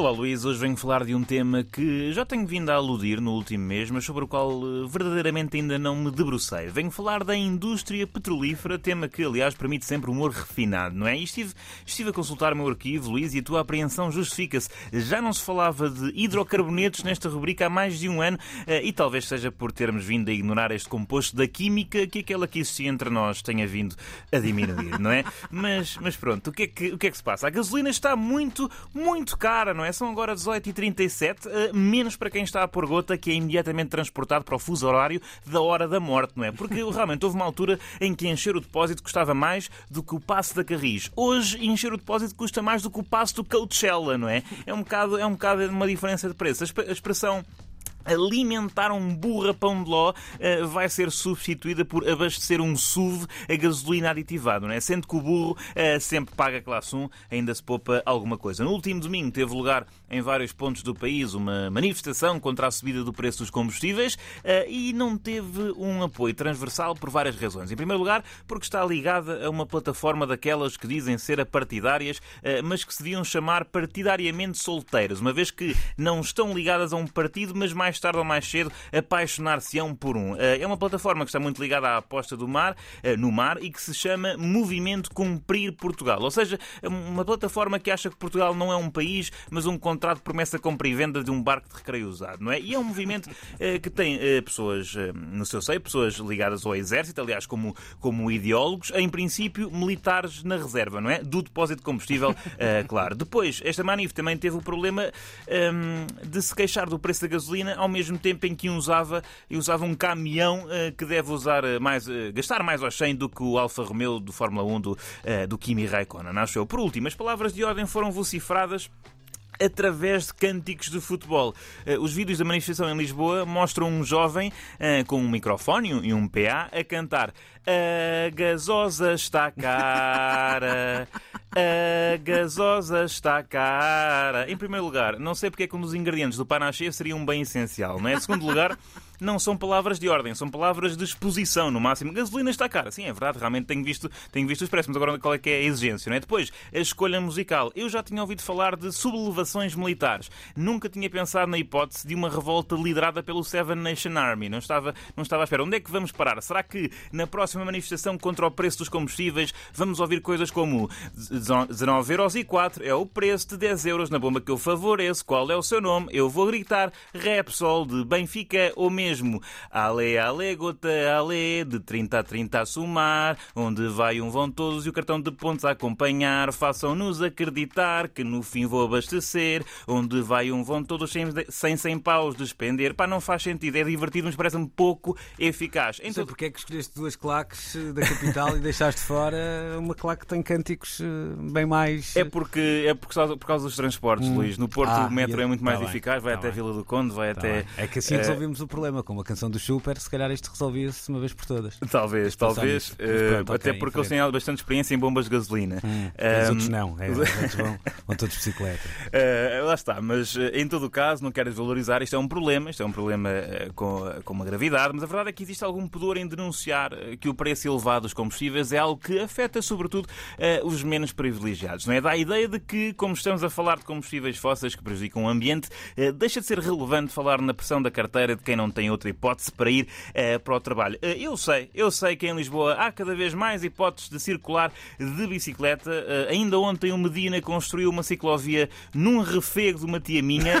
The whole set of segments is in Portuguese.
Olá Luís, hoje venho falar de um tema que já tenho vindo a aludir no último mês, mas sobre o qual eh, verdadeiramente ainda não me debrucei. Venho falar da indústria petrolífera, tema que aliás permite sempre humor refinado, não é? E estive, estive a consultar o meu arquivo, Luís, e a tua apreensão justifica-se. Já não se falava de hidrocarbonetos nesta rubrica há mais de um ano, eh, e talvez seja por termos vindo a ignorar este composto da química que aquela que existia entre nós tenha vindo a diminuir, não é? Mas, mas pronto, o que, é que, o que é que se passa? A gasolina está muito, muito cara, não é? São agora 18h37, uh, menos para quem está a pôr gota, que é imediatamente transportado para o fuso horário da hora da morte, não é? Porque realmente houve uma altura em que encher o depósito custava mais do que o passo da Carris. Hoje, encher o depósito custa mais do que o passo do Coachella, não é? É um bocado, é um bocado uma diferença de preço. A expressão alimentar um burra-pão de ló uh, vai ser substituída por abastecer um SUV a gasolina aditivado, não é? Sendo que o burro uh, sempre paga classe 1, ainda se poupa alguma coisa. No último domingo teve lugar em vários pontos do país uma manifestação contra a subida do preço dos combustíveis uh, e não teve um apoio transversal por várias razões. Em primeiro lugar, porque está ligada a uma plataforma daquelas que dizem ser apartidárias, mas que se deviam chamar partidariamente solteiras, uma vez que não estão ligadas a um partido, mas mais tarde ou mais cedo apaixonar-se-ão por um. É uma plataforma que está muito ligada à aposta do mar, no mar e que se chama Movimento Cumprir Portugal. Ou seja, uma plataforma que acha que Portugal não é um país, mas um contrato de promessa compra e venda de um barco de recreio usado, não é? E é um movimento que tem pessoas no seu seio, pessoas ligadas ao exército, aliás, como, como ideólogos, em princípio militares na reserva, não é? Do depósito de combustível, claro. Depois, esta manif também teve o problema de se queixar do preço da gasolina ao mesmo tempo em que usava, usava um caminhão uh, que deve usar eh, mais, uh, gastar mais ao 100 do que o Alfa Romeo do Fórmula 1 do, do Kimi Raikkonen, acho eu. Por último, as palavras de ordem foram vocifradas através de cânticos de futebol. Os vídeos da manifestação em Lisboa mostram um jovem com um microfone e um PA a cantar A gasosa está cara. A gasosa está cara. Em primeiro lugar, não sei porque é que um dos ingredientes do panache seria um bem essencial, não é? Em segundo lugar, não são palavras de ordem, são palavras de exposição, no máximo. Gasolina está cara. Sim, é verdade, realmente tenho visto, tenho visto os preços, mas agora qual é que é a exigência, não é? Depois, a escolha musical. Eu já tinha ouvido falar de sublevações militares. Nunca tinha pensado na hipótese de uma revolta liderada pelo Seven Nation Army. Não estava, não estava à espera. Onde é que vamos parar? Será que na próxima manifestação contra o preço dos combustíveis vamos ouvir coisas como 19 euros e 4 é o preço de 10 euros na bomba que eu favoreço, qual é o seu nome? Eu vou gritar Repsol de Benfica ou mesmo mesmo. Ale, ale, gota, ale, de 30 a 30 a somar, onde vai um vão todos e o cartão de pontos a acompanhar. Façam-nos acreditar que no fim vou abastecer, onde vai um vão todos sem, sem 100 paus despender. Pá, não faz sentido, é divertido, mas parece-me pouco eficaz. Então... Sei porque é que escolheste duas claques eh, da capital e deixaste fora uma claque que tem cânticos eh, bem mais. É porque é por causa, por causa dos transportes, hum. Luís. No Porto ah, o metro é muito mais tá eficaz, vai tá até bem. Vila do Conde, vai tá até. Bem. É que assim resolvemos uh... o problema com uma canção do Super, se calhar isto resolvia-se uma vez por todas. Talvez, talvez. Uh, pronto, até okay, porque eles têm bastante experiência em bombas de gasolina. Hum, um, os outros não, é, os outros vão, vão todos de bicicleta. Uh, lá está, mas uh, em todo o caso, não quero desvalorizar, isto é um problema, isto é um problema com, com uma gravidade, mas a verdade é que existe algum pudor em denunciar que o preço elevado dos combustíveis é algo que afeta sobretudo os menos privilegiados. Não é? Dá a ideia de que, como estamos a falar de combustíveis fósseis que prejudicam o ambiente, deixa de ser relevante falar na pressão da carteira de quem não tem outra hipótese para ir uh, para o trabalho. Uh, eu sei, eu sei que em Lisboa há cada vez mais hipóteses de circular de bicicleta. Uh, ainda ontem o Medina construiu uma ciclovia num refego de uma tia minha.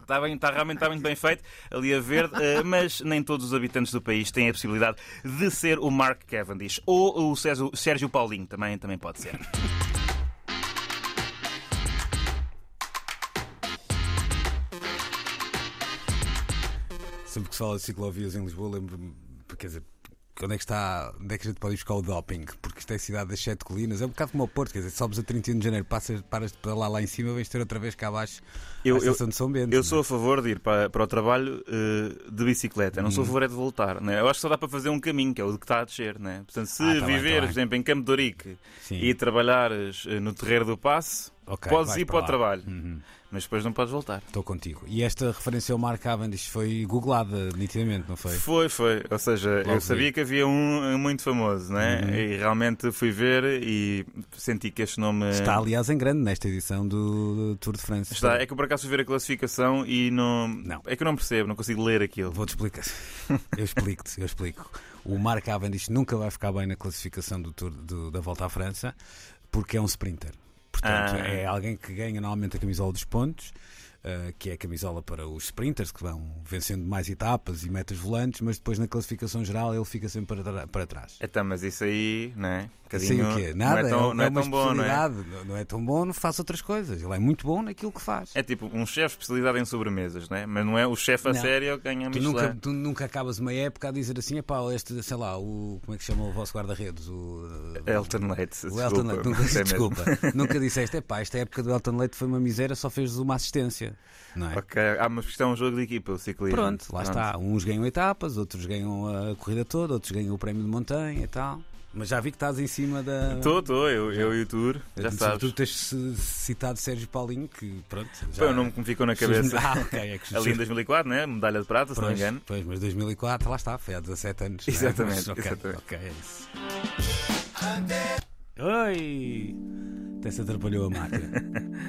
Está, bem, está realmente está muito bem feito ali a verde, mas nem todos os habitantes do país têm a possibilidade de ser o Mark Cavendish ou o Sérgio Paulinho, também, também pode ser. Sempre que se fala de ciclovias em Lisboa, lembro-me, quer dizer, onde é que está, onde é que a gente pode ir buscar o doping? Porque isto é a cidade das sete colinas, é um bocado como o Porto, quer dizer, sobes a 31 de janeiro, passas, paras de lá lá em cima, vais ter outra vez cá abaixo eu, a estação eu, de São Bento. Eu sou a favor de ir para, para o trabalho uh, de bicicleta, não hum. sou a uhum. favor é de voltar. Né? Eu acho que só dá para fazer um caminho, que é o que está a descer. Né? Portanto, se ah, tá viveres, tá por exemplo, em Campo de Ourique e trabalhares uh, no Terreiro do Passo, okay, podes ir para, para o trabalho. Uhum. Mas depois não podes voltar. Estou contigo. E esta referência ao Mark Cavendish foi googlada nitidamente, não foi? Foi, foi. Ou seja, Logo eu sabia vi. que havia um muito famoso, né? Uhum. E realmente fui ver e senti que este nome. Está, aliás, em grande nesta edição do Tour de France. Está, é que eu por acaso fui ver a classificação e não. Não. É que eu não percebo, não consigo ler aquilo. Vou-te explicar. Eu explico-te, eu explico. O Mark Cavendish nunca vai ficar bem na classificação do Tour do- da Volta à França porque é um sprinter. Portanto, Ah. é alguém que ganha normalmente a camisola dos pontos, eh, que é a camisola para os sprinters que vão vencendo mais etapas e metas volantes, mas depois na classificação geral ele fica sempre para, para trás. Então, mas isso aí, né? Um Bocadinho- o quê? Nada, não é tão, não é tão bom, não é? Não, é tão bom, faz outras coisas. Ele é muito bom naquilo que faz. É tipo um chefe especializado em sobremesas, né? Mas não é o chefe a Não. sério que ganha Tu nunca, tu nunca acabas uma época a dizer assim, epá, este, sei lá, o, como é que chama o vosso guarda-redes? O, Elton Leite, O Elton desculpa, Leite, nunca, é desculpa, nunca disseste, epá, esta época do Elton Leite foi uma miséria, só fez uma assistência. Não é? Ok, ah, mas isto é um jogo de equipa, o ciclismo. Pronto, lá está. Uns ganham etapas, outros ganham a corrida toda, outros ganham o prémio de montanha e tal. Mas já vi que estás em cima da. Estou, estou, eu, eu e o Tour, já sabes. Tu tens citado Sérgio Paulinho, que pronto. Já... Foi o nome que me ficou na cabeça. Ah, ok, é que Ali em 2004, né? Medalha de prata, se não me engano. pois, mas 2004, lá está, foi há 17 anos. não é? Exatamente, Mas, ok, exatamente. ok, é isso. Oi! Até se atrapalhou a máquina.